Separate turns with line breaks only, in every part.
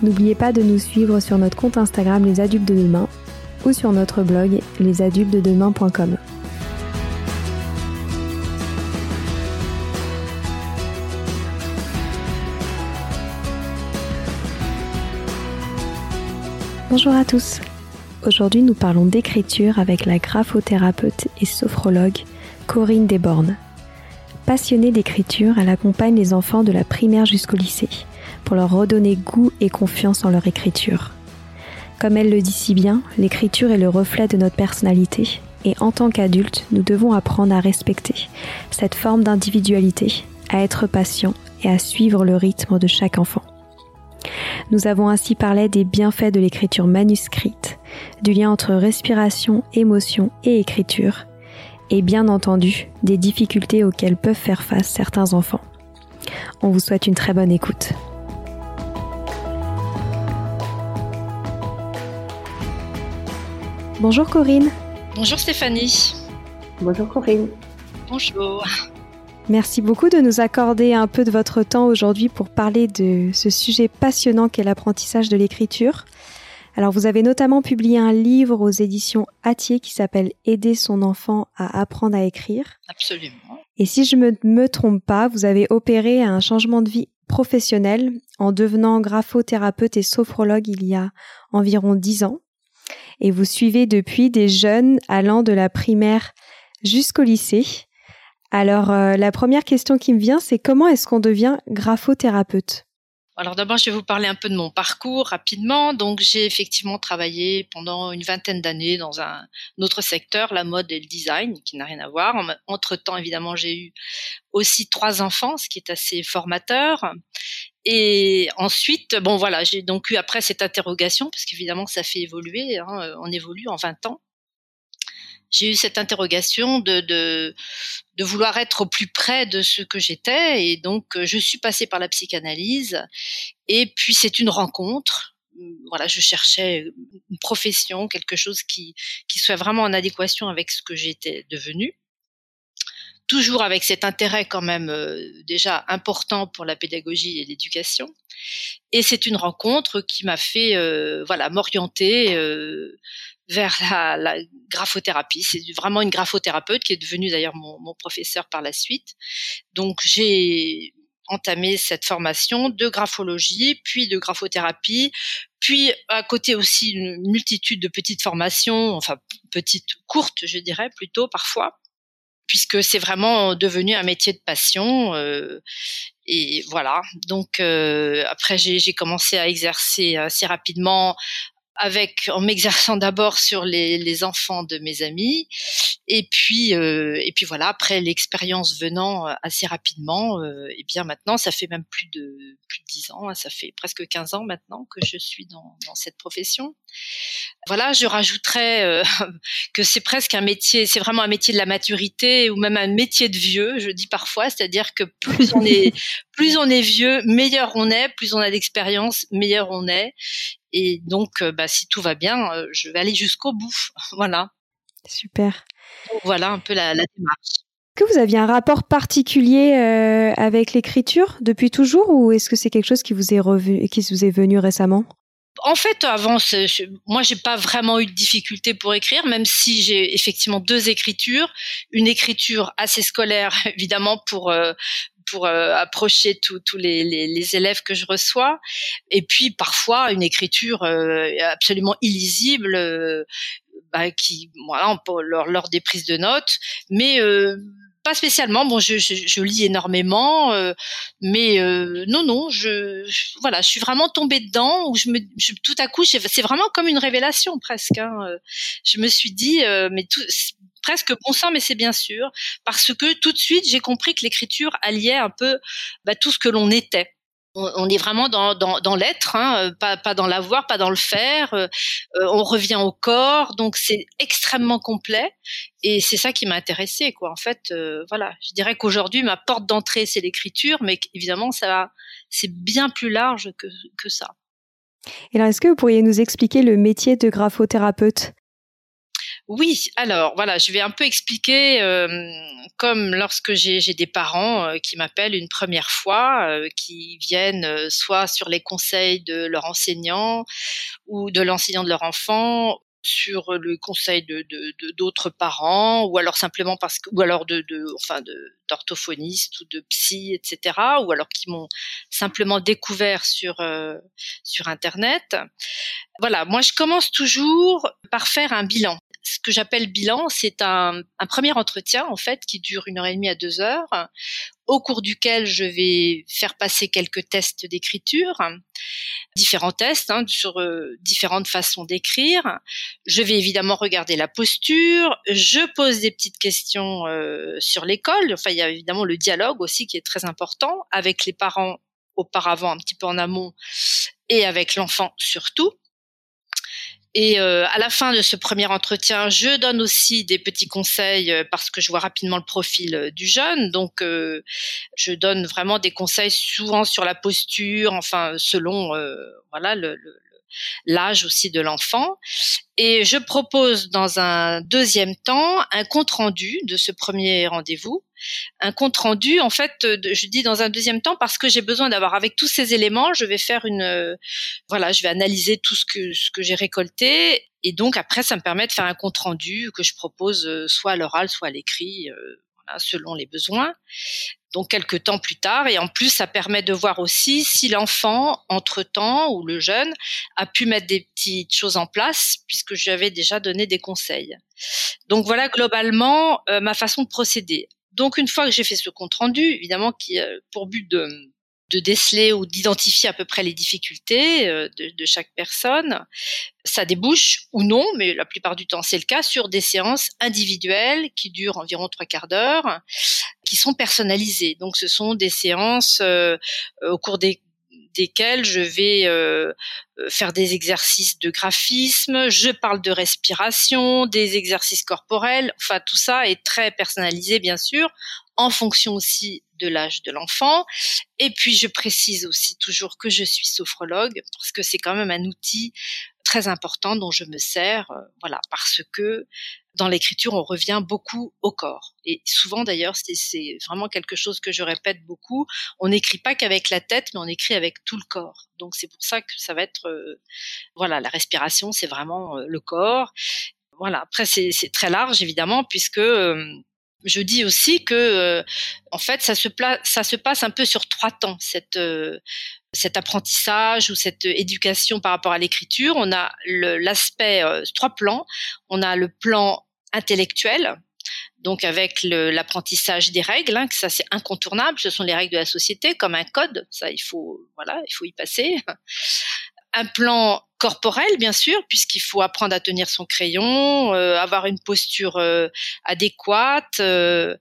N'oubliez pas de nous suivre sur notre compte Instagram Les Adultes de Demain ou sur notre blog lesadultesdedemain.com. Bonjour à tous. Aujourd'hui, nous parlons d'écriture avec la graphothérapeute et sophrologue Corinne Desbornes. Passionnée d'écriture, elle accompagne les enfants de la primaire jusqu'au lycée pour leur redonner goût et confiance en leur écriture. Comme elle le dit si bien, l'écriture est le reflet de notre personnalité et en tant qu'adultes, nous devons apprendre à respecter cette forme d'individualité, à être patient et à suivre le rythme de chaque enfant. Nous avons ainsi parlé des bienfaits de l'écriture manuscrite, du lien entre respiration, émotion et écriture, et bien entendu des difficultés auxquelles peuvent faire face certains enfants. On vous souhaite une très bonne écoute. Bonjour Corinne.
Bonjour Stéphanie.
Bonjour Corinne.
Bonjour.
Merci beaucoup de nous accorder un peu de votre temps aujourd'hui pour parler de ce sujet passionnant qu'est l'apprentissage de l'écriture. Alors vous avez notamment publié un livre aux éditions Atier qui s'appelle Aider son enfant à apprendre à écrire.
Absolument.
Et si je ne me, me trompe pas, vous avez opéré un changement de vie professionnel en devenant graphothérapeute et sophrologue il y a environ dix ans et vous suivez depuis des jeunes allant de la primaire jusqu'au lycée. Alors euh, la première question qui me vient, c'est comment est-ce qu'on devient graphothérapeute?
Alors d'abord, je vais vous parler un peu de mon parcours rapidement. Donc j'ai effectivement travaillé pendant une vingtaine d'années dans un, autre secteur, la mode et le design, qui n'a rien à voir. Entre-temps, évidemment, j'ai eu aussi trois enfants, ce qui est assez formateur. Et ensuite, bon voilà, j'ai donc eu après cette interrogation, parce qu'évidemment ça fait évoluer, hein, on évolue en 20 ans j'ai eu cette interrogation de, de, de, vouloir être au plus près de ce que j'étais. Et donc, euh, je suis passée par la psychanalyse. Et puis, c'est une rencontre. Voilà, je cherchais une profession, quelque chose qui, qui soit vraiment en adéquation avec ce que j'étais devenue. Toujours avec cet intérêt quand même euh, déjà important pour la pédagogie et l'éducation. Et c'est une rencontre qui m'a fait euh, voilà m'orienter euh, vers la, la graphothérapie. C'est vraiment une graphothérapeute qui est devenue d'ailleurs mon, mon professeur par la suite. Donc j'ai entamé cette formation de graphologie, puis de graphothérapie, puis à côté aussi une multitude de petites formations, enfin petites, courtes je dirais plutôt parfois, puisque c'est vraiment devenu un métier de passion. Euh, et voilà. Donc euh, après j'ai commencé à exercer assez rapidement avec en m'exerçant d'abord sur les, les, enfants de mes amis. Et puis euh, et puis voilà après l'expérience venant euh, assez rapidement euh, et bien maintenant ça fait même plus de plus de dix ans hein, ça fait presque 15 ans maintenant que je suis dans, dans cette profession. Voilà, je rajouterais euh, que c'est presque un métier, c'est vraiment un métier de la maturité ou même un métier de vieux, je dis parfois, c'est-à-dire que plus on est plus on est vieux, meilleur on est, plus on a d'expérience, meilleur on est. Et donc, euh, bah, si tout va bien, euh, je vais aller jusqu'au bout. voilà.
Super.
voilà un peu la, la démarche.
Est-ce que vous aviez un rapport particulier avec l'écriture depuis toujours ou est-ce que c'est quelque chose qui vous est revu, qui vous est venu récemment?
En fait, avant, moi, j'ai pas vraiment eu de difficulté pour écrire, même si j'ai effectivement deux écritures, une écriture assez scolaire, évidemment, pour euh, pour euh, approcher tous les, les, élèves que je reçois, et puis parfois une écriture euh, absolument illisible, bah, qui, voilà, lors, lors des prises de notes, mais pas spécialement. Bon, je, je, lis énormément, euh, mais euh, non, non, je, voilà, je suis vraiment tombée dedans où je me, tout à coup, c'est vraiment comme une révélation presque. Hein. Euh, je me suis dit, mais tout, presque bon mais c'est bien sûr, parce que tout de suite, j'ai compris que l'écriture alliait un peu bah, tout ce que l'on était on, est vraiment dans, dans, l'être, hein, pas, pas dans l'avoir, pas dans le faire. Euh, euh, on revient au corps, donc c'est extrêmement complet. Et c'est ça qui m'a intéressée, quoi. En fait, euh, voilà, je dirais qu'aujourd'hui ma porte d'entrée c'est l'écriture, mais évidemment ça, c'est bien plus large que, que ça.
Et alors, est-ce que vous pourriez nous expliquer le métier de graphothérapeute?
Oui, alors voilà, je vais un peu expliquer, euh, comme lorsque j'ai des parents euh, qui m'appellent une première fois, euh, qui viennent soit sur les conseils de leur enseignant ou de l'enseignant de leur enfant, sur le conseil de d'autres parents, ou alors simplement parce que, ou alors de, de enfin d'orthophonistes ou de psy, etc., ou alors qui m'ont simplement découvert sur sur internet. Voilà, moi je commence toujours par faire un bilan ce que j'appelle bilan, c'est un, premier entretien en fait qui dure une heure et demie à deux heures, au cours duquel je vais faire passer quelques tests d'écriture, différents tests hein, sur euh, différentes façons d'écrire. Je vais évidemment regarder la posture. Je pose des petites questions euh, sur l'école. Enfin, il y a évidemment le dialogue aussi qui est très important avec les parents auparavant, un petit peu en amont, et avec l'enfant surtout. Et euh, à la fin de ce premier entretien, je donne aussi des petits conseils euh, parce que je vois rapidement le profil euh, du jeune. Donc, je donne vraiment des conseils souvent sur la posture, enfin selon voilà le, l'âge aussi de l'enfant. Et je propose dans un deuxième temps un compte rendu de ce premier rendez-vous. Un compte rendu, en fait, je dis dans un deuxième temps parce que j'ai besoin d'avoir avec tous ces éléments, je vais faire une, voilà, je vais analyser tout ce que ce que j'ai récolté et donc après ça me permet de faire un compte rendu que je propose euh, soit à l'oral, soit à l'écrit, euh, selon les besoins donc quelques temps plus tard. Et en plus, ça permet de voir aussi si l'enfant, entre-temps, ou le jeune, a pu mettre des petites choses en place, puisque j'avais déjà donné des conseils. Donc voilà globalement euh, ma façon de procéder. Donc une fois que j'ai fait ce compte rendu, évidemment qui a pour but de de déceler ou d'identifier à peu près les difficultés euh, de, chaque personne. Ça débouche ou non, mais la plupart du temps c'est le cas, sur des séances individuelles qui durent environ trois quarts d'heure, qui sont personnalisées. Donc ce sont des séances euh, au cours des desquelles je vais euh, faire des exercices de graphisme, je parle de respiration, des exercices corporels, enfin tout ça est très personnalisé bien sûr, en fonction aussi de l'âge de l'enfant. Et puis je précise aussi toujours que je suis sophrologue parce que c'est quand même un outil très important dont je me sers, euh, voilà, parce que dans l'écriture on revient beaucoup au corps. Et souvent d'ailleurs c'est vraiment quelque chose que je répète beaucoup. On n'écrit pas qu'avec la tête, mais on écrit avec tout le corps. Donc c'est pour ça que ça va être, euh, voilà, la respiration c'est vraiment euh, le corps. Voilà. Après c'est très large évidemment puisque je dis aussi que, euh, en fait, ça se, ça se passe un peu sur trois temps, cette, euh, cet apprentissage ou cette éducation par rapport à l'écriture. On a l'aspect, euh, trois plans. On a le plan intellectuel, donc avec l'apprentissage des règles, hein, que ça c'est incontournable. Ce sont les règles de la société, comme un code. Ça, il faut, voilà, il faut y passer. Un plan corporel, bien sûr, puisqu'il faut apprendre à tenir son crayon, euh, avoir une posture euh, adéquate. Euh,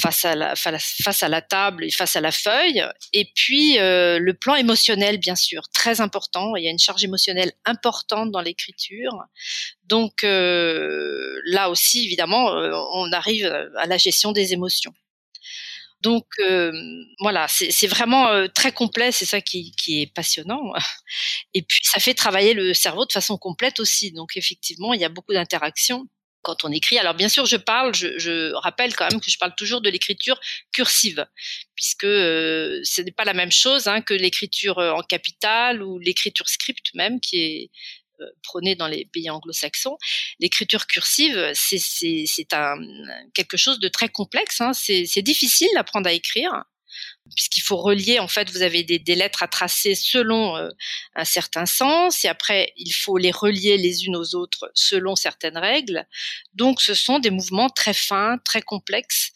face à la face à la table et face à la feuille. Et puis euh, le plan émotionnel bien sûr très important. Il y a une charge émotionnelle importante dans l'écriture. Donc euh, là aussi évidemment euh, on arrive à la gestion des émotions donc voilà, c'est vraiment très complet, c'est ça qui, est passionnant. Et puis ça fait travailler le cerveau de façon complète aussi. Donc effectivement, il y a beaucoup d'interactions quand on écrit. Alors bien sûr, je parle, je, rappelle quand même que je parle toujours de l'écriture cursive, puisque euh, ce n'est pas la même chose hein, que l'écriture euh, en capital ou l'écriture script même, qui est euh, prônée dans les pays anglo-saxons. L'écriture cursive, c'est quelque chose de très complexe. Hein. C'est difficile d'apprendre à écrire puisqu'il faut relier, en fait, vous avez des, des lettres à tracer selon euh, un certain sens, et après, il faut les relier les unes aux autres selon certaines règles. Donc, ce sont des mouvements très fins, très complexes,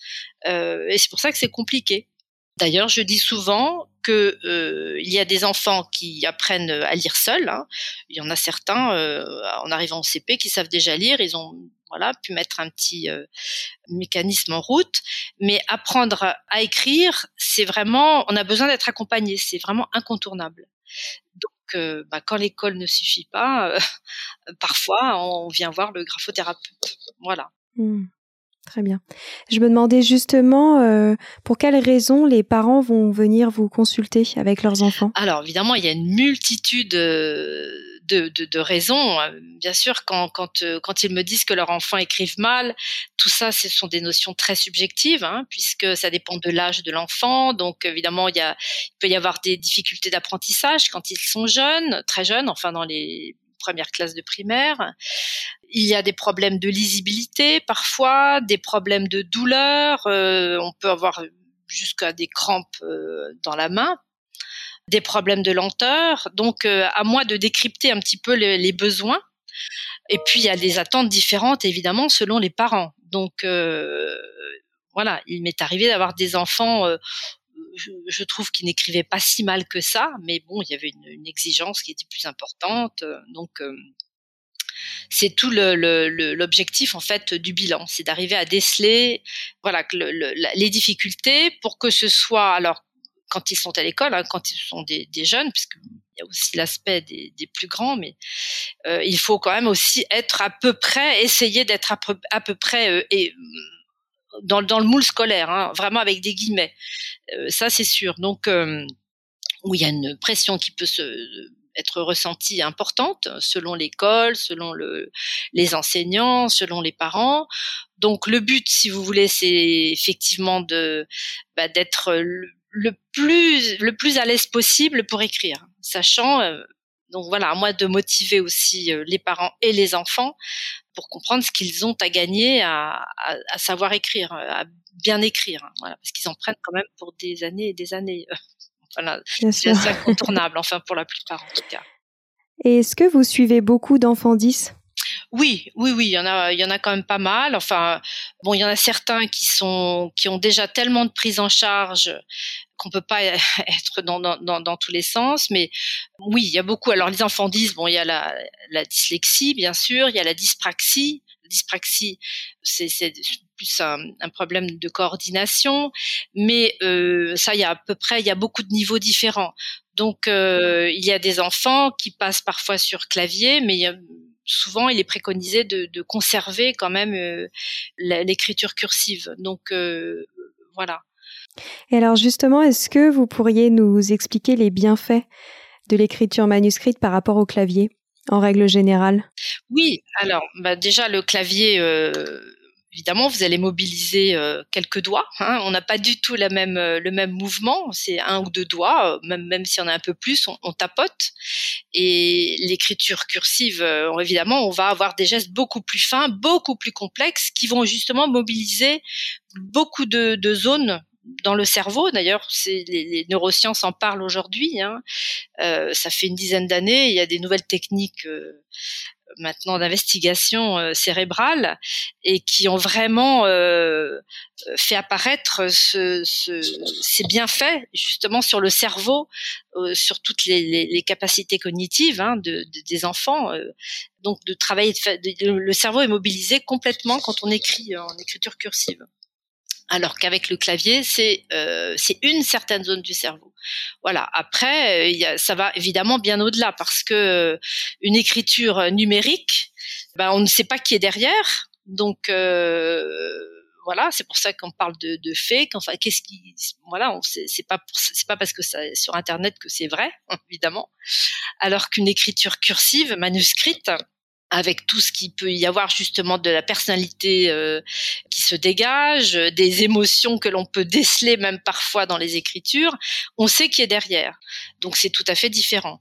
euh, et c'est pour ça que c'est compliqué. D'ailleurs, je dis souvent que euh, il y a des enfants qui apprennent à lire seuls. Hein. Il y en a certains, euh, en arrivant au CP, qui savent déjà lire. Ils ont voilà, pu mettre un petit euh, mécanisme en route. Mais apprendre à écrire, c'est vraiment, on a besoin d'être accompagné, c'est vraiment incontournable. Donc, euh, bah, quand l'école ne suffit pas, parfois on vient voir le graphothérapeute. Voilà.
Mmh. Très bien. Je me demandais justement pour quelles raisons les parents vont venir vous consulter avec leurs enfants?
Alors évidemment, il y a une multitude de, de, de raisons. Bien sûr, quand, quand, euh, quand ils me disent que leurs enfants écrivent mal, tout ça, ce sont des notions très subjectives, hein, puisque ça dépend de l'âge de l'enfant. Donc, évidemment, il, y a, il peut y avoir des difficultés d'apprentissage quand ils sont jeunes, très jeunes, enfin dans les premières classes de primaire. Il y a des problèmes de lisibilité parfois, des problèmes de douleur. Euh, on peut avoir jusqu'à des crampes euh, dans la main des problèmes de lenteur. Donc, euh, à moi de décrypter un petit peu les, besoins. Et puis, il y a des attentes différentes, évidemment, selon les parents. Donc, voilà, il m'est arrivé d'avoir des enfants, je, trouve, qui n'écrivaient pas si mal que ça, mais bon, il y avait une, exigence qui était plus importante. Donc, c'est tout l'objectif en fait du bilan, c'est d'arriver à déceler voilà les difficultés pour que ce soit alors quand ils sont à l'école, hein, quand ils sont des, jeunes, puisqu'il y a aussi l'aspect des, plus grands, mais euh, il faut quand même aussi être à peu près, essayer d'être à peu, près euh, et dans, le moule scolaire, hein, vraiment avec des guillemets. Euh, ça, c'est sûr. Donc, euh, où il y a une pression qui peut se être ressentie importante selon l'école, selon le, les enseignants, selon les parents. Donc le but, si vous voulez, c'est effectivement de bah, d'être le plus le plus à l'aise possible pour écrire, sachant euh, donc voilà à moi de motiver aussi les parents et les enfants pour comprendre ce qu'ils ont à gagner à, à, savoir écrire, à bien écrire, hein, voilà, parce qu'ils en prennent quand même pour des années et des années. voilà, c'est incontournable, enfin pour la plupart en tout cas.
Et est-ce que vous suivez beaucoup d'enfants 10
oui, oui, oui, il y en a, il y en a quand même pas mal. Enfin, bon, il y en a certains qui sont, qui ont déjà tellement de prise en charge qu'on peut pas être dans, dans, dans, tous les sens, mais oui, il y a beaucoup. Alors les enfants disent, bon, il y a la, la dyslexie, bien sûr, il y a la dyspraxie. La dyspraxie, c'est plus un, un, problème de coordination, mais euh, ça, il y a à peu près, il y a beaucoup de niveaux différents. Donc, euh, il y a des enfants qui passent parfois sur clavier, mais il y a, souvent il est préconisé de, de conserver quand même euh, l'écriture cursive. Donc euh, voilà.
Et alors justement, est-ce que vous pourriez nous expliquer les bienfaits de l'écriture manuscrite par rapport au clavier, en règle générale?
Oui, alors bah déjà le clavier, euh, évidemment, vous allez mobiliser euh, quelques doigts. Hein. On n'a pas du tout même, euh, le même mouvement. C'est un ou deux doigts, même, même si on a un peu plus, on, tapote. Et l'écriture cursive, évidemment, on va avoir des gestes beaucoup plus fins, beaucoup plus complexes, qui vont justement mobiliser beaucoup de, zones dans le cerveau. D'ailleurs, les, les, neurosciences en parlent aujourd'hui. Hein. Euh, ça fait une dizaine d'années. Il y a des nouvelles techniques euh, maintenant d'investigation euh, cérébrale et qui ont vraiment euh, fait apparaître ce, ce, ces bienfaits justement sur le cerveau, euh, sur toutes les, les, capacités cognitives hein, de, de, des enfants. donc de travailler, de, le cerveau est mobilisé complètement quand on écrit en écriture cursive. alors qu'avec le clavier, c'est euh, c'est une certaine zone du cerveau. Voilà. Après, a, ça va évidemment bien au-delà parce que une écriture numérique, ben, on ne sait pas qui est derrière, donc voilà, c'est pour ça qu'on parle de, faits. Enfin, qu'est-ce qui, voilà, c'est pas c'est pas parce que c'est sur internet que c'est vrai, évidemment. Alors qu'une écriture cursive, manuscrite, avec tout ce qui peut y avoir justement de la personnalité euh, qui se dégage, des émotions que l'on peut déceler même parfois dans les écritures, on sait qui est derrière. Donc c'est tout à fait différent.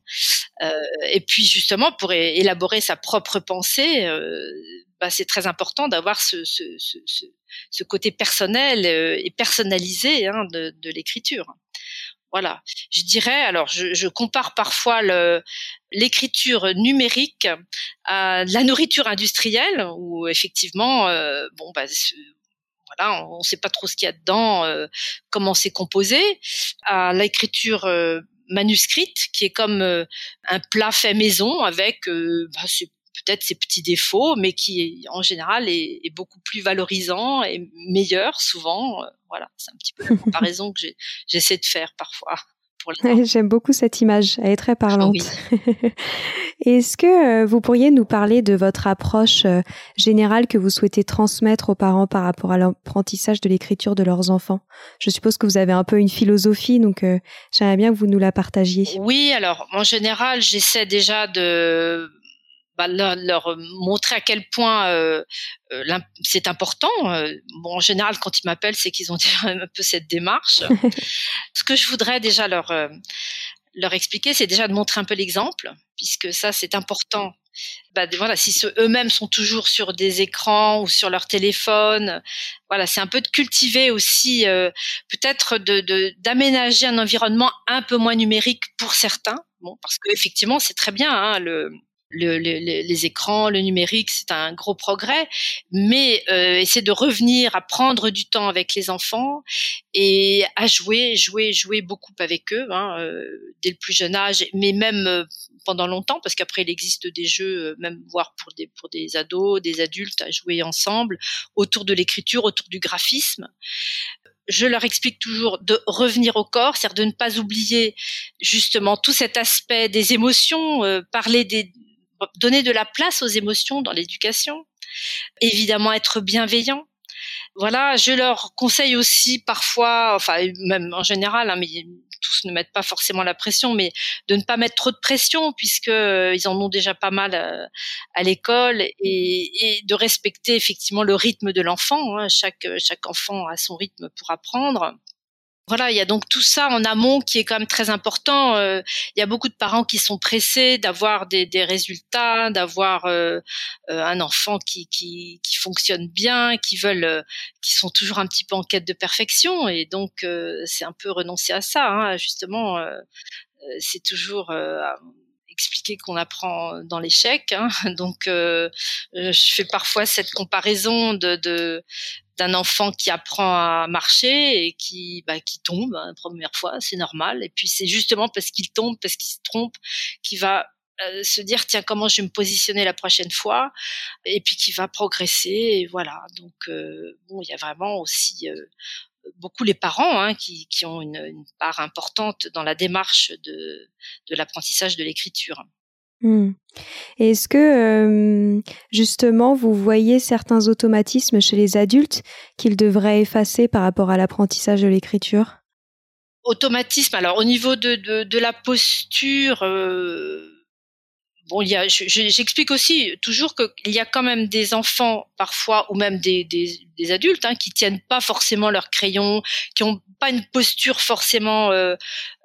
Euh, et puis justement pour élaborer sa propre pensée, euh, bah, c'est très important d'avoir ce, ce, ce, ce, côté personnel euh, et personnalisé hein, de, de l'écriture. Voilà. Je dirais, alors, je, compare parfois l'écriture numérique à la nourriture industrielle, où effectivement, euh, bon, bah, voilà, on ne sait pas trop ce qu'il y a dedans, euh, comment c'est composé, à l'écriture euh, manuscrite, qui est comme un plat fait maison avec bah, peut-être ses petits défauts, mais qui en général est, est, beaucoup plus valorisant et meilleur souvent. Euh, voilà, c'est un petit peu la comparaison que j'essaie de faire parfois.
J'aime beaucoup cette image, elle est très parlante. Est-ce que euh, vous pourriez nous parler de votre approche euh, générale que vous souhaitez transmettre aux parents par rapport à l'apprentissage de l'écriture de leurs enfants? Je suppose que vous avez un peu une philosophie, donc j'aimerais bien que vous nous la partagiez.
Oui, alors en général, j'essaie déjà de bah, leur, montrer à quel point euh, euh c'est important. Euh, bon, en général, quand ils m'appellent, c'est qu'ils ont déjà un peu cette démarche. Ce que je voudrais déjà leur leur expliquer, c'est déjà de montrer un peu l'exemple, puisque ça, c'est important. Bah, voilà, si eux-mêmes sont toujours sur des écrans ou sur leur téléphone, voilà, c'est un peu de cultiver aussi, euh, peut-être de d'aménager un environnement un peu moins numérique pour certains. Bon, parce que effectivement, c'est très bien hein, le le, les écrans, le numérique, c'est un gros progrès, mais euh, essayer de revenir à prendre du temps avec les enfants et à jouer, jouer, jouer beaucoup avec eux hein, euh, dès le plus jeune âge, mais même euh, pendant longtemps, parce qu'après il existe des jeux, euh, même voire pour des pour des ados, des adultes, à jouer ensemble autour de l'écriture, autour du graphisme. Je leur explique toujours de revenir au corps, c'est-à-dire de ne pas oublier justement tout cet aspect des émotions, parler des, donner de la place aux émotions dans l'éducation, évidemment être bienveillant. Voilà, je leur conseille aussi parfois, enfin même en général, hein, mais tous ne mettent pas forcément la pression, mais de ne pas mettre trop de pression puisque euh, ils en ont déjà pas mal euh, à, l'école et, de respecter effectivement le rythme de l'enfant. Hein. Chaque chaque enfant a son rythme pour apprendre. Voilà, il y a donc tout ça en amont qui est quand même très important. Euh, il y a beaucoup de parents qui sont pressés d'avoir des, des, résultats, d'avoir euh, euh, un enfant qui, qui, qui, fonctionne bien, qui veulent, qui sont toujours un petit peu en quête de perfection, et donc c'est un peu renoncer à ça. Hein, justement, c'est toujours expliquer qu'on apprend dans l'échec. Hein. Donc, euh, je fais parfois cette comparaison de, d'un enfant qui apprend à marcher et qui bah, qui tombe hein, la première fois, c'est normal. Et puis c'est justement parce qu'il tombe, parce qu'il se trompe, qu'il va euh, se dire tiens comment je vais me positionner la prochaine fois et puis qui va progresser et voilà donc euh, bon il y a vraiment aussi euh, beaucoup les parents hein, qui, qui, ont une, une, part importante dans la démarche de, de l'apprentissage de l'écriture.
Hmm. Est-ce que euh, justement vous voyez certains automatismes chez les adultes qu'ils devraient effacer par rapport à l'apprentissage de l'écriture?
Automatisme. Alors au niveau de, de, de la posture, euh, bon, il y a, j'explique aussi toujours qu'il y a quand même des enfants parfois ou même des, des, des adultes hein, qui tiennent pas forcément leur crayon, qui ont pas une posture forcément euh,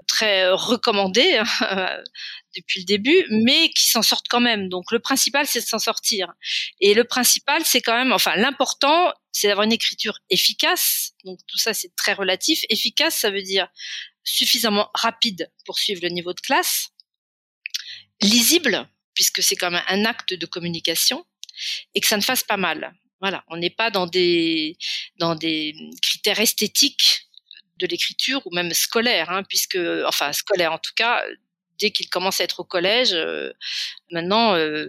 très recommandée hein, depuis le début, mais qui s'en sortent quand même. Donc le principal, c'est de s'en sortir. Et le principal, c'est quand même, enfin l'important, c'est d'avoir une écriture efficace. Donc tout ça, c'est très relatif. Efficace, ça veut dire suffisamment rapide pour suivre le niveau de classe lisible, puisque c'est comme un acte de communication, et que ça ne fasse pas mal. Voilà, on n'est pas dans des dans des critères esthétiques de l'écriture ou même scolaire, hein, puisque enfin scolaire en tout cas, dès qu'il commence à être au collège, euh, maintenant, euh,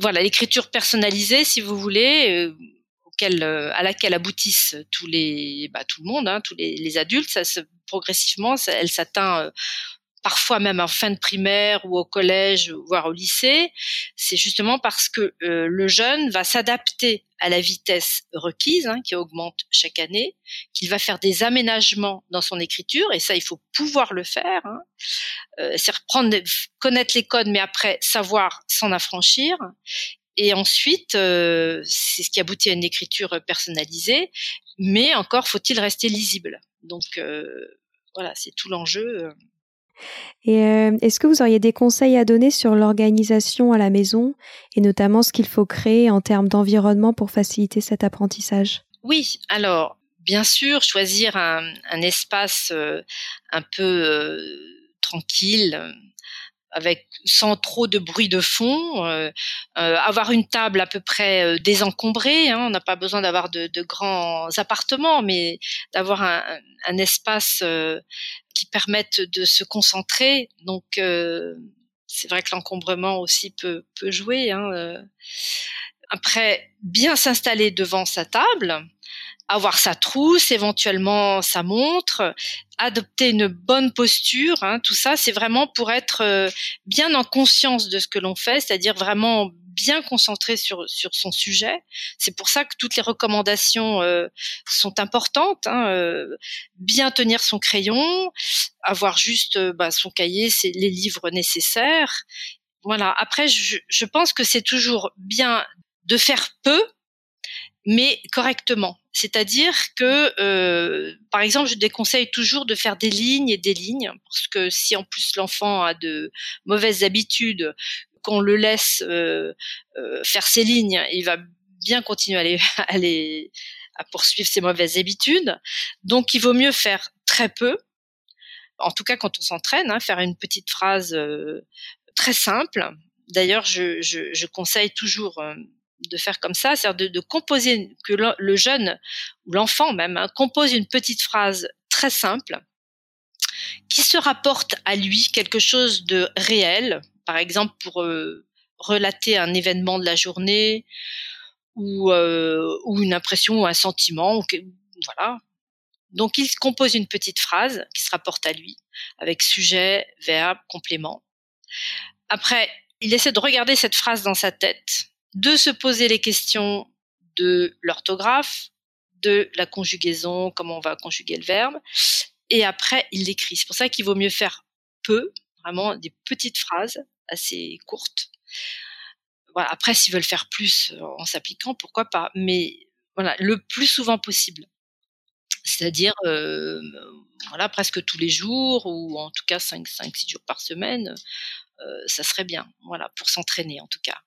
voilà, l'écriture personnalisée, si vous voulez, euh, à laquelle aboutissent tous les, bah, tout le monde, hein, tous les, les, adultes, ça se, progressivement, elle s'atteint parfois même en fin de primaire ou au collège, voire au lycée, c'est justement parce que euh, le jeune va s'adapter à la vitesse requise, hein, qui augmente chaque année, qu'il va faire des aménagements dans son écriture, et ça, il faut pouvoir le faire. Hein. Euh, c'est reprendre, connaître les codes, mais après savoir s'en affranchir. Et ensuite, euh, c'est ce qui aboutit à une écriture personnalisée, mais encore faut-il rester lisible. Donc voilà, c'est tout l'enjeu.
Euh, est-ce que vous auriez des conseils à donner sur l'organisation à la maison et notamment ce qu'il faut créer en termes d'environnement pour faciliter cet apprentissage?
Oui, alors bien sûr, choisir un, espace euh, un peu euh, tranquille, avec sans trop de bruit de fond, euh, euh, avoir une table à peu près euh, désencombrée. Hein, on n'a pas besoin d'avoir de, de, grands appartements, mais d'avoir un, un, espace qui permette de se concentrer. Donc c'est vrai que l'encombrement aussi peut, peut jouer. Hein, après, bien s'installer devant sa table, avoir sa trousse, éventuellement sa montre, adopter une bonne posture. Hein, tout ça, c'est vraiment pour être euh, bien en conscience de ce que l'on fait, c'est-à-dire vraiment bien concentré sur sur son sujet. C'est pour ça que toutes les recommandations euh, sont importantes. Hein, euh, bien tenir son crayon, avoir juste bah, son cahier, c'est les livres nécessaires. Voilà. Après, je, je pense que c'est toujours bien de faire peu mais correctement. C'est-à-dire que, euh, par exemple, je déconseille toujours de faire des lignes et des lignes, parce que si en plus l'enfant a de mauvaises habitudes, qu'on le laisse euh, euh, faire ses lignes, il va bien continuer à les, à à poursuivre ses mauvaises habitudes. Donc, il vaut mieux faire très peu. En tout cas, quand on s'entraîne, hein, faire une petite phrase très simple. D'ailleurs, je, je, je conseille toujours de faire comme ça, c'est-à-dire de, composer, que le, jeune ou l'enfant même hein, compose une petite phrase très simple qui se rapporte à lui quelque chose de réel, par exemple pour euh, relater un événement de la journée ou, euh, ou une impression ou un sentiment, voilà. Donc il compose une petite phrase qui se rapporte à lui avec sujet, verbe, complément. Après, il essaie de regarder cette phrase dans sa tête de se poser les questions de l'orthographe, de la conjugaison, comment on va conjuguer le verbe, et après il l'écrit. C'est pour ça qu'il vaut mieux faire peu, vraiment des petites phrases assez courtes. Voilà. Après, s'ils veulent faire plus en s'appliquant, pourquoi pas Mais voilà, le plus souvent possible. C'est-à-dire, euh, voilà, presque tous les jours ou en tout cas 5, 5 6 jours par semaine, euh, ça serait bien. Voilà, pour s'entraîner en tout cas.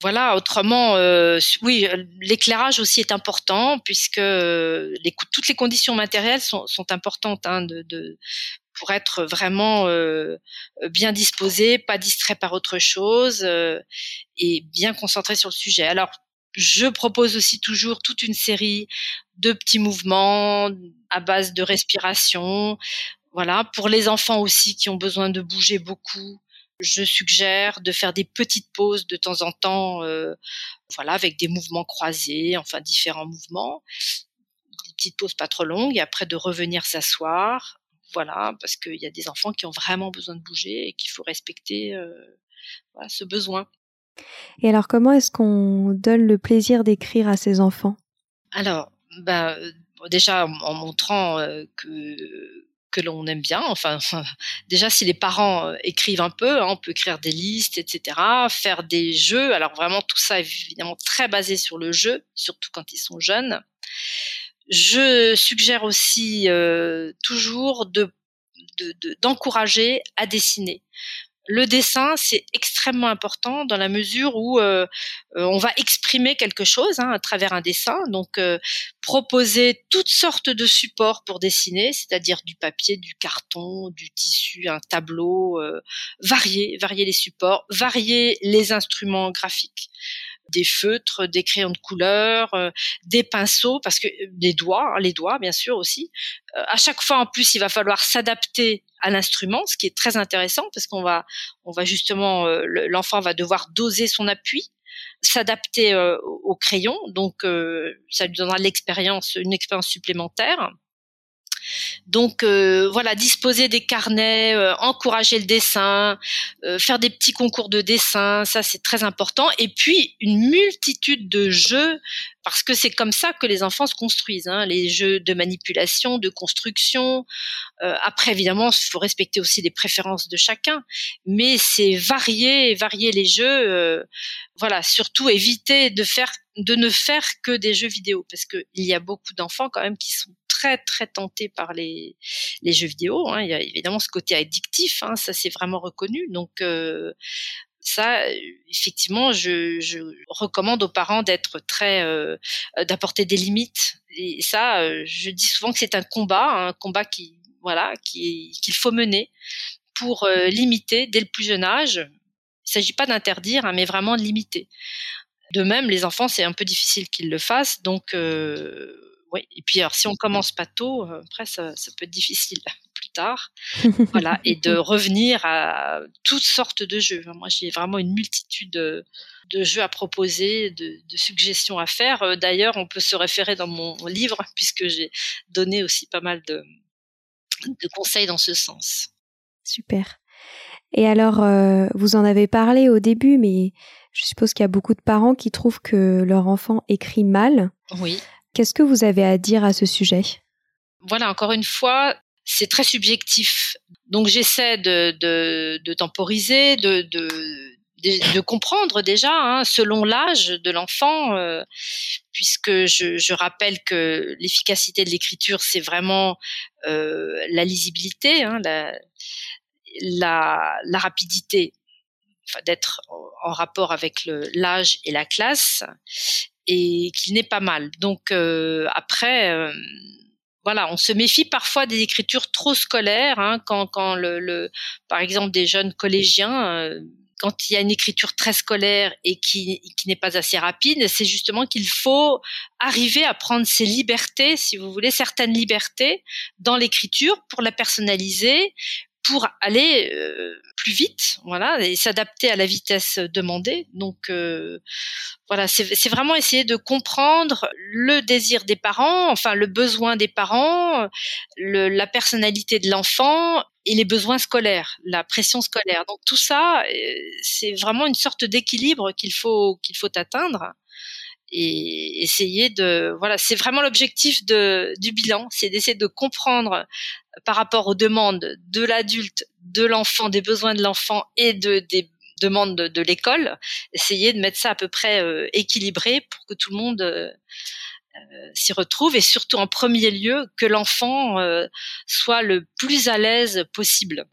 Voilà, autrement, euh, oui, l'éclairage aussi est important puisque euh, toutes les conditions matérielles sont, sont importantes hein, pour être vraiment euh, bien disposé, pas distrait par autre chose euh, et bien concentré sur le sujet. Alors, je propose aussi toujours toute une série de petits mouvements à base de respiration. Voilà, pour les enfants aussi qui ont besoin de bouger beaucoup, je suggère de faire des petites pauses de temps en temps, euh, voilà, avec des mouvements croisés, enfin différents mouvements, des petites pauses pas trop longues, et après de revenir s'asseoir, voilà, parce qu'il y a des enfants qui ont vraiment besoin de bouger et qu'il faut respecter euh, voilà, ce besoin.
Et alors, comment est-ce qu'on donne le plaisir d'écrire à ses enfants?
Alors, ben, déjà en, montrant euh, que que l'on aime bien. Enfin, déjà, si les parents euh, écrivent un peu, hein, on peut écrire des listes, etc., faire des jeux. Alors vraiment, tout ça est évidemment très basé sur le jeu, surtout quand ils sont jeunes. Je suggère aussi euh, toujours de d'encourager de, à dessiner le dessin, c'est extrêmement important dans la mesure où euh, euh, on va exprimer quelque chose hein, à travers un dessin. Donc, euh, proposer toutes sortes de supports pour dessiner, c'est-à-dire du papier, du carton, du tissu, un tableau, varier, varier les supports, varier les instruments graphiques des feutres, des crayons de couleur, euh, des pinceaux, parce que euh, des doigts, hein, les doigts bien sûr aussi. Euh, à chaque fois en plus, il va falloir s'adapter à l'instrument, ce qui est très intéressant parce qu'on va, on va justement, l'enfant va devoir doser son appui. s'adapter au crayon, donc ça lui donnera l'expérience, une expérience supplémentaire. Donc euh, voilà, disposer des carnets, euh, encourager le dessin, euh, faire des petits concours de dessin, ça c'est très important. Et puis une multitude de jeux, parce que c'est comme ça que les enfants se construisent. Hein, les jeux de manipulation, de construction. après évidemment, il faut respecter aussi les préférences de chacun, mais c'est varier, varier les jeux. voilà, surtout éviter de faire, de ne faire que des jeux vidéo, parce qu'il y a beaucoup d'enfants quand même qui sont très très tenté par les, les jeux vidéo. Hein. Il y a évidemment ce côté addictif, hein, ça c'est vraiment reconnu. Donc euh, ça, effectivement, je, recommande aux parents d'être très, euh, d'apporter des limites. Et ça, euh, je dis souvent que c'est un combat, un combat qui, voilà, qui qu'il faut mener pour limiter dès le plus jeune âge. Il s'agit pas d'interdire, hein, mais vraiment de limiter. De même, les enfants, c'est un peu difficile qu'ils le fassent, donc oui. Et puis, alors, si on commence pas tôt, euh, après, ça, ça peut être difficile plus tard. voilà. Et de revenir à toutes sortes de jeux. Moi, j'ai vraiment une multitude de, de, jeux à proposer, de, de suggestions à faire. Euh, d'ailleurs, on peut se référer dans mon livre, puisque j'ai donné aussi pas mal de, de conseils dans ce sens.
Super. Et alors, euh, vous en avez parlé au début, mais je suppose qu'il y a beaucoup de parents qui trouvent que leur enfant écrit mal.
Oui.
Qu'est-ce que vous avez à dire à ce sujet?
Voilà, encore une fois, c'est très subjectif. Donc j'essaie de, de, temporiser, de, de, de, comprendre déjà hein, selon l'âge de l'enfant, euh, puisque je, je, rappelle que l'efficacité de l'écriture, c'est vraiment euh, la lisibilité, hein, la, la, la rapidité d'être en rapport avec l'âge et la classe et qu'il n'est pas mal. Donc euh, après, euh, voilà, on se méfie parfois des écritures trop scolaires, hein, quand, quand le, par exemple des jeunes collégiens. Euh, quand il y a une écriture très scolaire et qui, qui n'est pas assez rapide, c'est justement qu'il faut arriver à prendre ses libertés, si vous voulez, certaines libertés dans l'écriture pour la personnaliser, pour aller euh, plus vite, voilà, et s'adapter à la vitesse demandée. Donc euh, voilà, c'est vraiment essayer de comprendre le désir des parents, enfin le besoin des parents, le, la personnalité de l'enfant et les besoins scolaires, la pression scolaire. Donc tout ça, euh, c'est vraiment une sorte d'équilibre qu'il faut qu'il faut atteindre et essayer de voilà c'est vraiment l'objectif de du bilan c'est d'essayer de comprendre par rapport aux demandes de l'adulte de l'enfant des besoins de l'enfant et de des demandes de, l'école essayer de mettre ça à peu près euh, équilibré pour que tout le monde euh, euh, s'y retrouve et surtout en premier lieu que l'enfant soit le plus à l'aise possible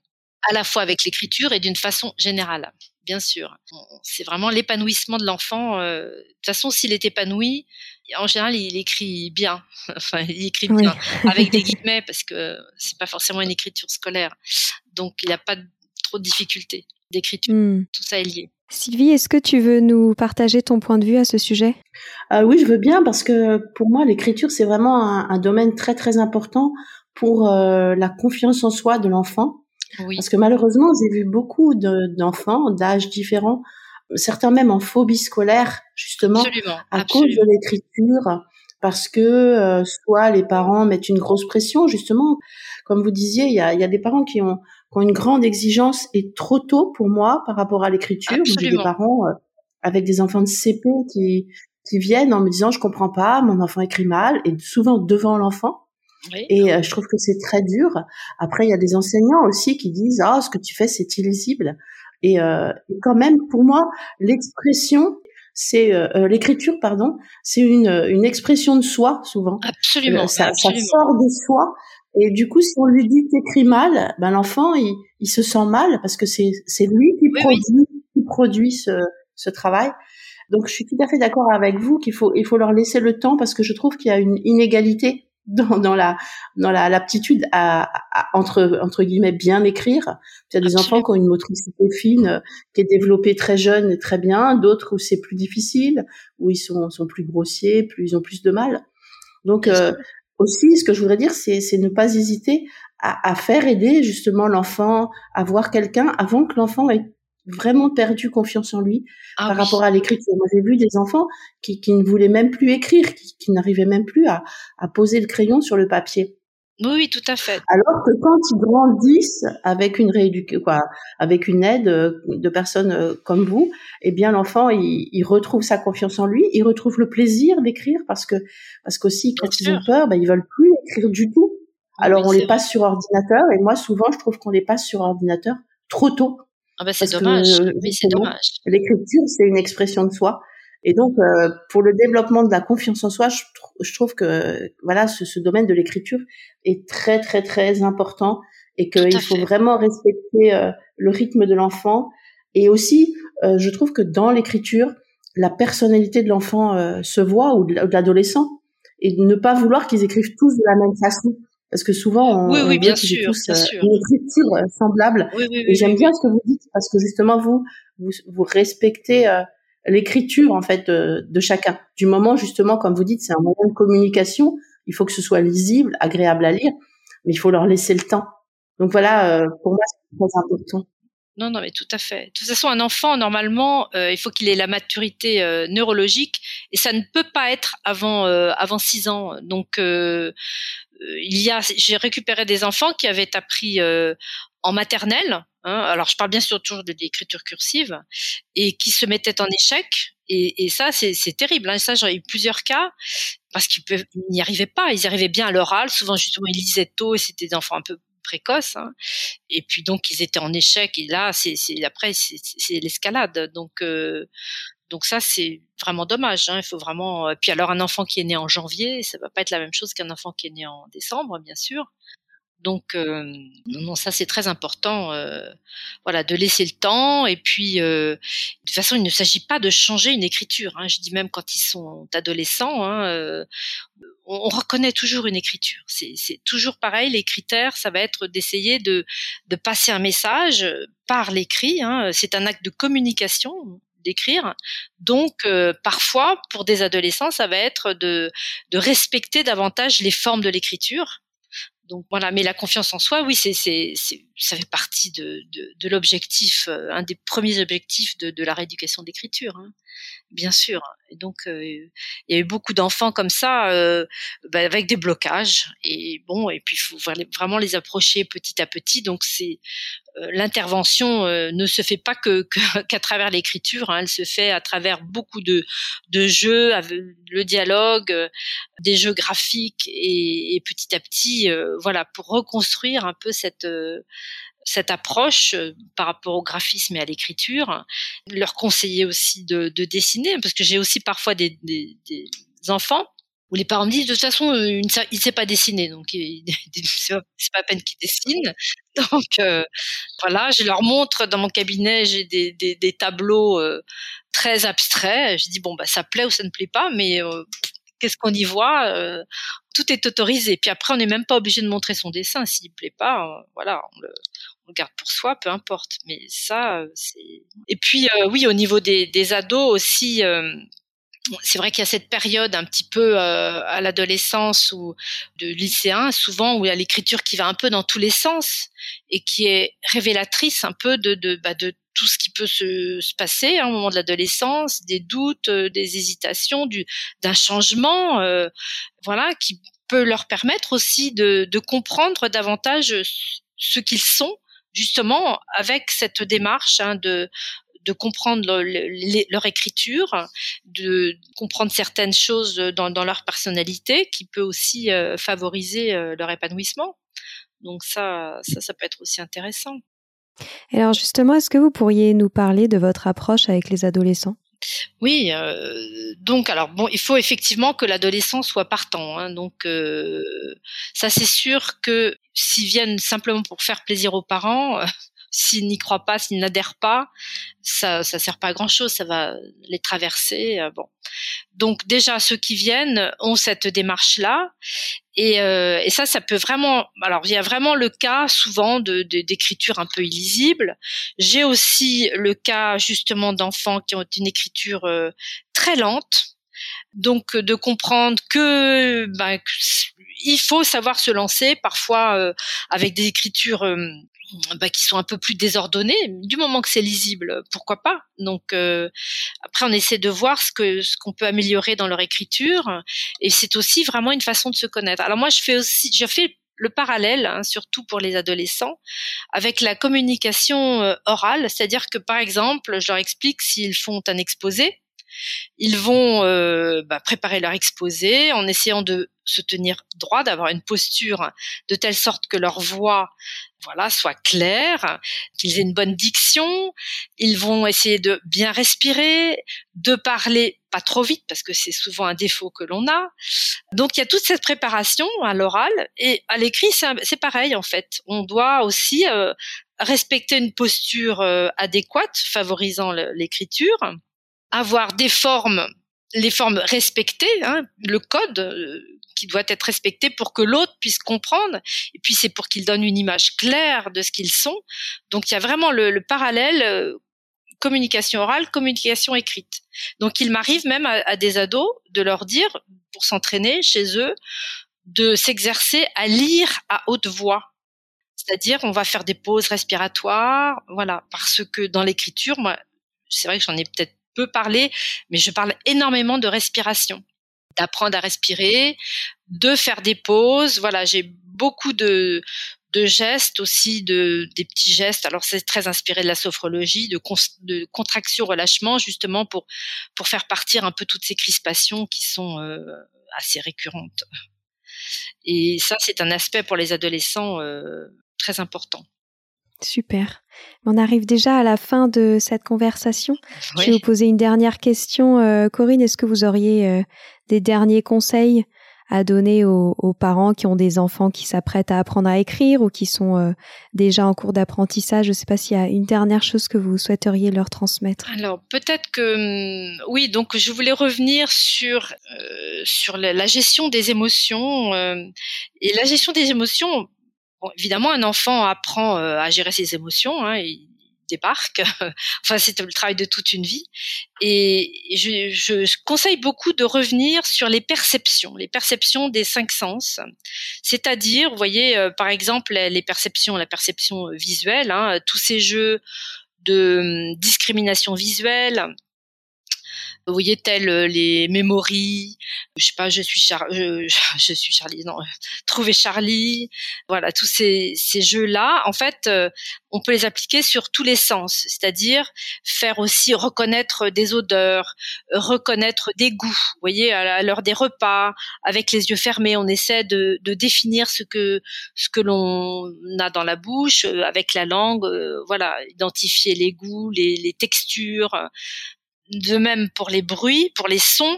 à la fois avec l'écriture et d'une façon générale bien sûr. C'est vraiment l'épanouissement de l'enfant. Euh, de toute façon, s'il est épanoui, en général, il écrit bien. enfin, il écrit bien avec des guillemets parce que c'est pas forcément une écriture scolaire. Donc, il n'y a pas trop de difficultés d'écriture. Hmm. Tout ça est lié.
Sylvie, est-ce que tu veux nous partager ton point de vue à ce sujet?
Euh, Oui, je veux bien parce que pour moi, l'écriture, c'est vraiment un, domaine très très important pour euh, la confiance en soi de l'enfant. Parce que malheureusement, j'ai vu beaucoup d'enfants d'âges différents, certains même en phobie scolaire, justement, à cause de l'écriture, parce que euh, soit les parents mettent une grosse pression, justement, comme vous disiez, il y a, y a, des parents qui ont, qui ont, une grande exigence et trop tôt pour moi par rapport à l'écriture. J'ai des parents euh, avec des enfants de CP qui, qui viennent en me disant je comprends pas, mon enfant écrit mal, et souvent devant l'enfant. Et euh, je trouve que c'est très dur. Après, il y a des enseignants aussi qui disent ah ce que tu fais c'est illisible. Et, euh, quand même, pour moi, l'expression, c'est euh, l'écriture, pardon, c'est une, une expression de soi souvent.
Absolument.
ça, ça sort de soi. Et du coup, si on lui dit t'écris mal, ben l'enfant il, il se sent mal parce que c'est c'est lui qui produit qui produit ce, ce travail. Donc je suis tout à fait d'accord avec vous qu'il faut il faut leur laisser le temps parce que je trouve qu'il y a une inégalité dans, dans la dans la l'aptitude à, entre entre guillemets bien écrire. Il y a des enfants qui ont une motricité fine euh, qui est développée très jeune et très bien, d'autres où c'est plus difficile, où ils sont sont plus grossiers, plus ils ont plus de mal. Donc euh, aussi, ce que je voudrais dire, c'est c'est ne pas hésiter à, à faire aider justement l'enfant à voir quelqu'un avant que l'enfant ait vraiment perdu confiance en lui ah par rapport à l'écriture. Moi, j'ai vu des enfants qui, qui, ne voulaient même plus écrire, qui, qui n'arrivaient même plus à, à poser le crayon sur le papier.
Oui, oui, tout à fait.
Alors que quand ils grandissent avec une rééducation, quoi, avec une aide euh, de personnes euh, comme vous, eh bien l'enfant il, il, retrouve sa confiance en lui, il retrouve le plaisir d'écrire parce que parce qu'aussi quand ils ont peur, ben ils veulent plus écrire du tout. Alors on les passe sur ordinateur et moi souvent je trouve qu'on les passe sur ordinateur trop tôt.
Ah ben c'est dommage. Oui, c'est dommage.
L'écriture c'est une expression de soi et donc, euh, pour le développement de la confiance en soi, je, je trouve que voilà, ce, ce domaine de l'écriture est très très très important et qu'il faut vraiment respecter euh, le rythme de l'enfant. Et aussi, euh, je trouve que dans l'écriture, la personnalité de l'enfant se voit ou de l'adolescent et ne pas vouloir qu'ils écrivent tous de la même façon. Parce que souvent, on,
oui, oui,
bien
sûr,
tous une écriture semblable. et j'aime bien ce que vous dites parce que justement, vous, vous, vous respectez l'écriture en fait de, chacun. Du moment justement, comme vous dites, c'est un moyen de communication. Il faut que ce soit lisible, agréable à lire, mais il faut leur laisser le temps. Donc voilà, euh, pour moi, c'est très important.
Non, non, mais tout à fait. De toute façon, un enfant, normalement, euh, il faut qu'il ait la maturité euh, neurologique, et ça ne peut pas être avant avant six ans. Donc, il y a, j'ai récupéré des enfants qui avaient appris en maternelle, hein, alors je parle bien sûr toujours de l'écriture cursive, et qui se mettaient en échec. Et, ça, c'est terrible. Hein. Ça, j'ai eu plusieurs cas parce qu'ils n'y arrivaient pas. Ils arrivaient bien à l'oral. Souvent, justement, ils lisaient tôt et c'était des enfants un peu précoces. Hein. Et puis donc, ils étaient en échec. Et là, c'est après, c'est l'escalade. Donc, euh, donc ça, c'est vraiment dommage. Hein. Il faut vraiment. Puis alors, un enfant qui est né en janvier, ça va pas être la même chose qu'un enfant qui est né en décembre, bien sûr. Donc euh, non, ça c'est très important, euh, voilà, de laisser le temps. Et puis euh, de toute façon, il ne s'agit pas de changer une écriture. Hein. Je dis même quand ils sont adolescents, hein, on, reconnaît toujours une écriture. C'est toujours pareil. Les critères, ça va être d'essayer de, de passer un message par l'écrit. Hein. C'est un acte de communication d'écrire. Donc, parfois, pour des adolescents, ça va être de, de respecter davantage les formes de l'écriture donc voilà, mais la confiance en soi, oui, c'est, ça fait partie de, de, de l'objectif, euh, un des premiers objectifs de, de la rééducation d'écriture, hein, bien sûr. Et donc, euh, il y a eu beaucoup d'enfants comme ça, euh, bah, avec des blocages. Et bon, et puis il faut vraiment les approcher petit à petit. Donc c'est euh, l'intervention euh, ne se fait pas que qu'à travers l'écriture, hein, elle se fait à travers beaucoup de, de jeux, le dialogue, des jeux graphiques et, et petit à petit, voilà, pour reconstruire un peu cette cette approche par rapport au graphisme et à l'écriture, leur conseiller aussi de, de dessiner, parce que j'ai aussi parfois des, enfants où les parents me disent de toute façon euh, il sait pas dessiner donc c'est pas, à peine qu'il dessine. Donc euh, voilà je leur montre dans mon cabinet j'ai des, tableaux euh, très abstraits. Je dis bon bah ça plaît ou ça ne plaît pas mais qu'est-ce qu'on y voit tout est autorisé. Puis après on n'est même pas obligé de montrer son dessin. S'il plaît pas voilà on le garde pour soi peu importe. Mais ça c'est et puis oui au niveau des, des ados aussi c'est vrai qu'il y a cette période un petit peu euh, à l'adolescence ou de lycéen, souvent où il y a l'écriture qui va un peu dans tous les sens et qui est révélatrice un peu de de, bah, de tout ce qui peut se, se passer hein, au moment de l'adolescence, des doutes, euh, des hésitations, du d'un changement, euh, voilà, qui peut leur permettre aussi de, de comprendre davantage ce qu'ils sont justement avec cette démarche hein, de comprendre leur écriture, de comprendre certaines choses dans, leur personnalité, qui peut aussi euh, favoriser euh, leur épanouissement. Donc ça, ça, ça peut être aussi intéressant.
Alors justement, est-ce que vous pourriez nous parler de votre approche avec les adolescents?
Oui, euh, donc alors bon, il faut effectivement que l'adolescent soit partant. Hein, donc ça, c'est sûr que s'ils viennent simplement pour faire plaisir aux parents, s'ils n'y croient pas, s'ils n'adhèrent pas, ça ça sert pas à grand chose, ça va les traverser. Euh, bon, donc déjà ceux qui viennent ont cette démarche là, et, euh, et ça ça peut vraiment. Alors il y a vraiment le cas souvent de d'écriture un peu illisible. J'ai aussi le cas justement d'enfants qui ont une écriture euh, très lente. Donc de comprendre que, ben, il faut savoir se lancer parfois avec des écritures bah, qui sont un peu plus désordonnés. Du moment que c'est lisible, pourquoi pas? Donc euh, après, on essaie de voir ce que ce qu'on peut améliorer dans leur écriture, et c'est aussi vraiment une façon de se connaître. Alors moi, je fais aussi, je fais le parallèle, hein, surtout pour les adolescents, avec la communication euh, orale, c'est-à-dire que par exemple, je leur explique s'ils font un exposé, ils vont euh, bah, préparer leur exposé en essayant de se tenir droit, d'avoir une posture de telle sorte que leur voix voilà, soit claire, qu'ils aient une bonne diction. Ils vont essayer de bien respirer, de parler pas trop vite parce que c'est souvent un défaut que l'on a. Donc il y a toute cette préparation à l'oral et à l'écrit c'est pareil en fait. On doit aussi euh, respecter une posture euh, adéquate, favorisant l'écriture avoir des formes, les formes respectées, hein, le code euh, qui doit être respecté pour que l'autre puisse comprendre. Et puis c'est pour qu'il donne une image claire de ce qu'ils sont. Donc il y a vraiment le, parallèle euh, communication orale, communication écrite. Donc il m'arrive même à, des ados de leur dire, pour s'entraîner chez eux, de s'exercer à lire à haute voix. C'est-à-dire, on va faire des pauses respiratoires, voilà, parce que dans l'écriture, moi, c'est vrai que j'en ai peut-être peu parler, mais je parle énormément de respiration, d'apprendre à respirer, de faire des pauses. Voilà, j'ai beaucoup de, gestes aussi, de des petits gestes. Alors c'est très inspiré de la sophrologie, de, de contraction, relâchement, justement pour pour faire partir un peu toutes ces crispations qui sont euh, assez récurrentes. Et ça, c'est un aspect pour les adolescents euh, très important.
Super. On arrive déjà à la fin de cette conversation. Je vais vous poser une dernière question. Euh, Corinne, est-ce que vous auriez euh, des derniers conseils à donner aux, parents qui ont des enfants qui s'apprêtent à apprendre à écrire ou qui sont euh, déjà en cours d'apprentissage? Je ne sais pas s'il y a une dernière chose que vous souhaiteriez leur transmettre.
Alors peut-être que hum, oui. Donc je voulais revenir sur sur la, gestion des émotions et la gestion des émotions évidemment, un enfant apprend euh, à gérer ses émotions. Hein, il débarque. enfin, c'est le travail de toute une vie. Et je, je, conseille beaucoup de revenir sur les perceptions, les perceptions des cinq sens. C'est-à-dire, vous voyez, euh, par exemple, les perceptions, la perception visuelle, hein, tous ces jeux de hum, discrimination visuelle, vous voyez tel euh, les mémories, je sais pas, je suis Char je, je, suis Charlie, non, trouver Charlie, voilà tous ces, ces jeux là, en fait, euh, on peut les appliquer sur tous les sens, c'est-à-dire faire aussi reconnaître des odeurs, reconnaître des goûts. Vous voyez, à l'heure des repas, avec les yeux fermés, on essaie de, de définir ce que ce que l'on a dans la bouche euh, avec la langue, voilà, identifier les goûts, les, les textures, de même pour les bruits, pour les sons.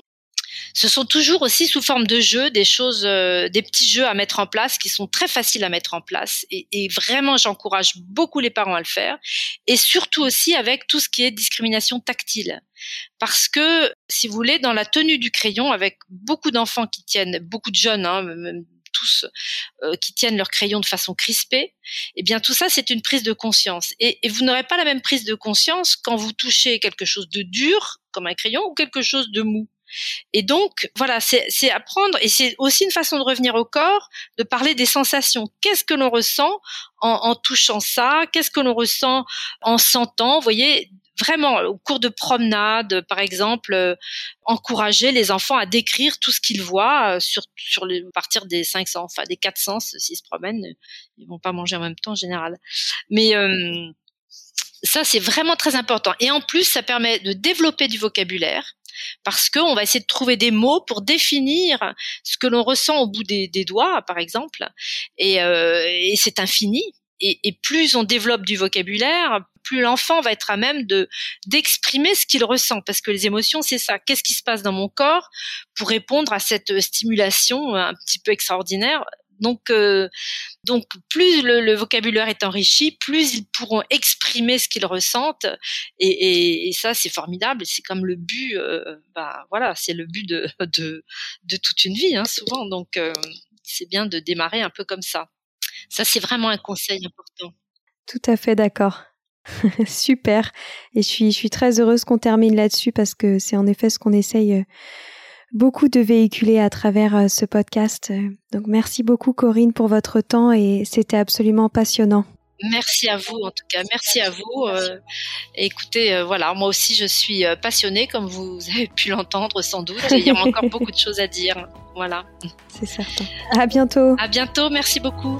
Ce sont toujours aussi sous forme de jeux, des choses, euh, des petits jeux à mettre en place qui sont très faciles à mettre en place. Et, vraiment, j'encourage beaucoup les parents à le faire. Et surtout aussi avec tout ce qui est discrimination tactile. Parce que, si vous voulez, dans la tenue du crayon, avec beaucoup d'enfants qui tiennent, beaucoup de jeunes, hein, tous euh, qui tiennent leur crayon de façon crispée, eh bien tout ça c'est une prise de conscience. Et, vous n'aurez pas la même prise de conscience quand vous touchez quelque chose de dur comme un crayon ou quelque chose de mou. Et donc, voilà, c'est apprendre, et c'est aussi une façon de revenir au corps, de parler des sensations. Qu'est-ce que l'on ressent en, en touchant ça? Qu'est-ce que l'on ressent en sentant? Vous voyez, vraiment au cours de promenade, par exemple, euh, encourager les enfants à décrire tout ce qu'ils voient euh, sur sur les, à partir des cinq sens, enfin des quatre sens s'ils se promènent, ils vont pas manger en même temps en général. Mais euh, ça c'est vraiment très important. Et en plus, ça permet de développer du vocabulaire parce qu'on va essayer de trouver des mots pour définir ce que l'on ressent au bout des, doigts, par exemple. Et, et c'est infini. Et, et, plus on développe du vocabulaire, plus l'enfant va être à même de d'exprimer ce qu'il ressent parce que les émotions c'est ça qu'est-ce qui se passe dans mon corps pour répondre à cette stimulation un petit peu extraordinaire? Donc, euh, donc plus le, vocabulaire est enrichi, plus ils pourront exprimer ce qu'ils ressentent, et, ça c'est formidable. C'est comme le but, euh, bah voilà, c'est le but de, de, toute une vie, hein, souvent. Donc euh, c'est bien de démarrer un peu comme ça. Ça c'est vraiment un conseil important.
Tout à fait d'accord. Super. Et je suis, je suis très heureuse qu'on termine là-dessus parce que c'est en effet ce qu'on essaye euh, beaucoup de véhiculer à travers euh, ce podcast. Donc merci beaucoup Corinne pour votre temps et c'était absolument passionnant.
Merci à vous, en tout cas. Merci à vous. Euh, écoutez, euh, voilà, moi aussi, je suis euh, passionnée, comme vous avez pu l'entendre sans doute. il y a encore beaucoup de choses à dire. Voilà.
C'est certain. À bientôt.
À bientôt. Merci beaucoup.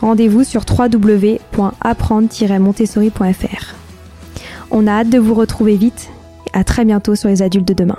rendez-vous sur www.apprendre-montessori.fr. On a hâte de vous retrouver vite à très bientôt sur les adultes de demain.